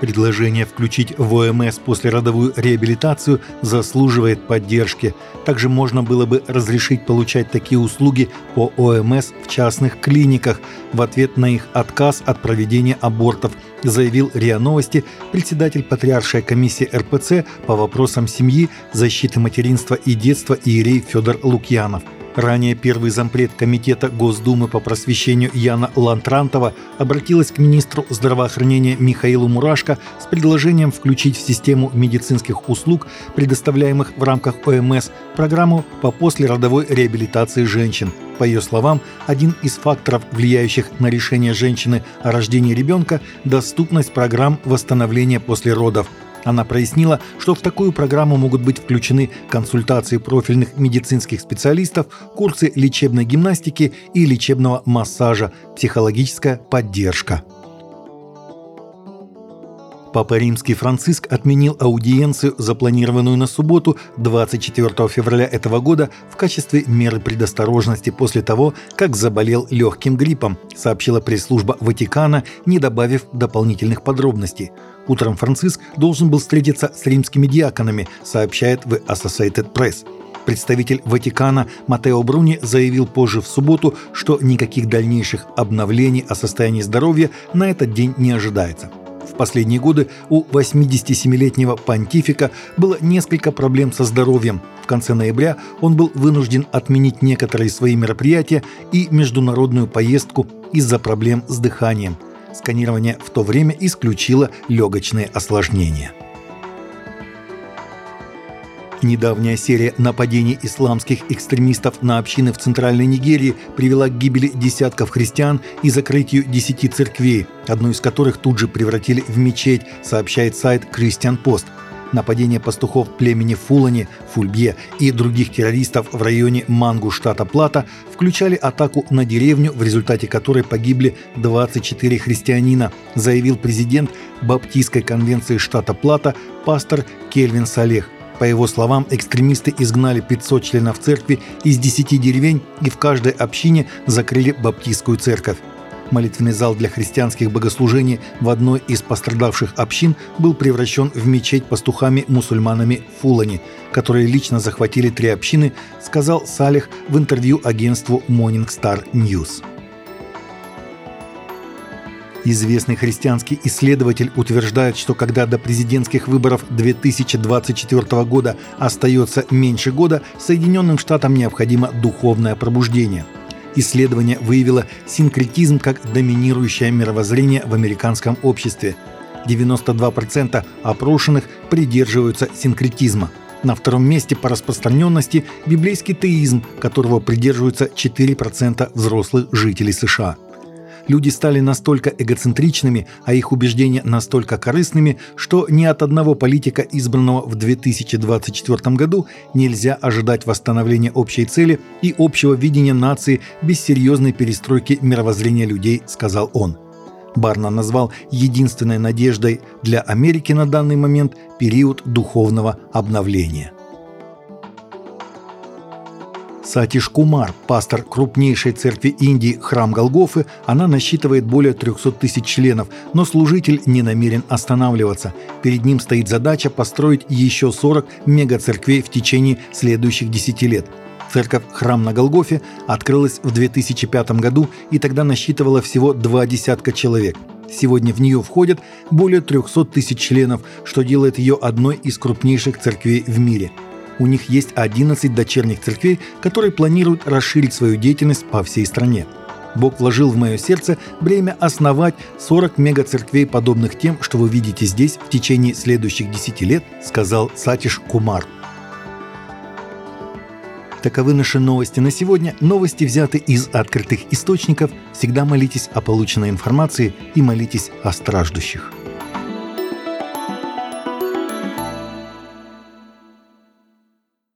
Предложение включить в ОМС послеродовую реабилитацию заслуживает поддержки. Также можно было бы разрешить получать такие услуги по ОМС в частных клиниках в ответ на их отказ от проведения абортов, заявил РИА Новости председатель Патриаршей комиссии РПЦ по вопросам семьи, защиты материнства и детства Иерей Федор Лукьянов – Ранее первый зампред Комитета Госдумы по просвещению Яна Лантрантова обратилась к министру здравоохранения Михаилу Мурашко с предложением включить в систему медицинских услуг, предоставляемых в рамках ОМС, программу по послеродовой реабилитации женщин. По ее словам, один из факторов, влияющих на решение женщины о рождении ребенка – доступность программ восстановления после родов – она прояснила, что в такую программу могут быть включены консультации профильных медицинских специалистов, курсы лечебной гимнастики и лечебного массажа, психологическая поддержка. Папа Римский Франциск отменил аудиенцию, запланированную на субботу 24 февраля этого года в качестве меры предосторожности после того, как заболел легким гриппом, сообщила пресс-служба Ватикана, не добавив дополнительных подробностей. Утром Франциск должен был встретиться с римскими диаконами, сообщает в Associated Press. Представитель Ватикана Матео Бруни заявил позже в субботу, что никаких дальнейших обновлений о состоянии здоровья на этот день не ожидается. В последние годы у 87-летнего понтифика было несколько проблем со здоровьем. В конце ноября он был вынужден отменить некоторые свои мероприятия и международную поездку из-за проблем с дыханием. Сканирование в то время исключило легочные осложнения. Недавняя серия нападений исламских экстремистов на общины в Центральной Нигерии привела к гибели десятков христиан и закрытию десяти церквей, одну из которых тут же превратили в мечеть, сообщает сайт Christian Post – Нападение пастухов племени Фулани, Фульбье и других террористов в районе Мангу штата Плата включали атаку на деревню, в результате которой погибли 24 христианина, заявил президент Баптистской конвенции штата Плата пастор Кельвин Салех. По его словам, экстремисты изгнали 500 членов церкви из 10 деревень и в каждой общине закрыли баптистскую церковь. Молитвенный зал для христианских богослужений в одной из пострадавших общин был превращен в мечеть пастухами-мусульманами Фулани, которые лично захватили три общины, сказал Салих в интервью агентству Morning Star News. Известный христианский исследователь утверждает, что когда до президентских выборов 2024 года остается меньше года, Соединенным Штатам необходимо духовное пробуждение – Исследование выявило синкретизм как доминирующее мировоззрение в американском обществе. 92% опрошенных придерживаются синкретизма. На втором месте по распространенности библейский теизм, которого придерживаются 4% взрослых жителей США – Люди стали настолько эгоцентричными, а их убеждения настолько корыстными, что ни от одного политика, избранного в 2024 году, нельзя ожидать восстановления общей цели и общего видения нации без серьезной перестройки мировоззрения людей, сказал он. Барна назвал единственной надеждой для Америки на данный момент период духовного обновления. Сатиш Кумар, пастор крупнейшей церкви Индии Храм Голгофы, она насчитывает более 300 тысяч членов, но служитель не намерен останавливаться. Перед ним стоит задача построить еще 40 мегацерквей в течение следующих 10 лет. Церковь «Храм на Голгофе» открылась в 2005 году и тогда насчитывала всего два десятка человек. Сегодня в нее входят более 300 тысяч членов, что делает ее одной из крупнейших церквей в мире – у них есть 11 дочерних церквей, которые планируют расширить свою деятельность по всей стране. Бог вложил в мое сердце бремя основать 40 мегацерквей, подобных тем, что вы видите здесь в течение следующих 10 лет, сказал Сатиш Кумар. Таковы наши новости на сегодня. Новости взяты из открытых источников. Всегда молитесь о полученной информации и молитесь о страждущих.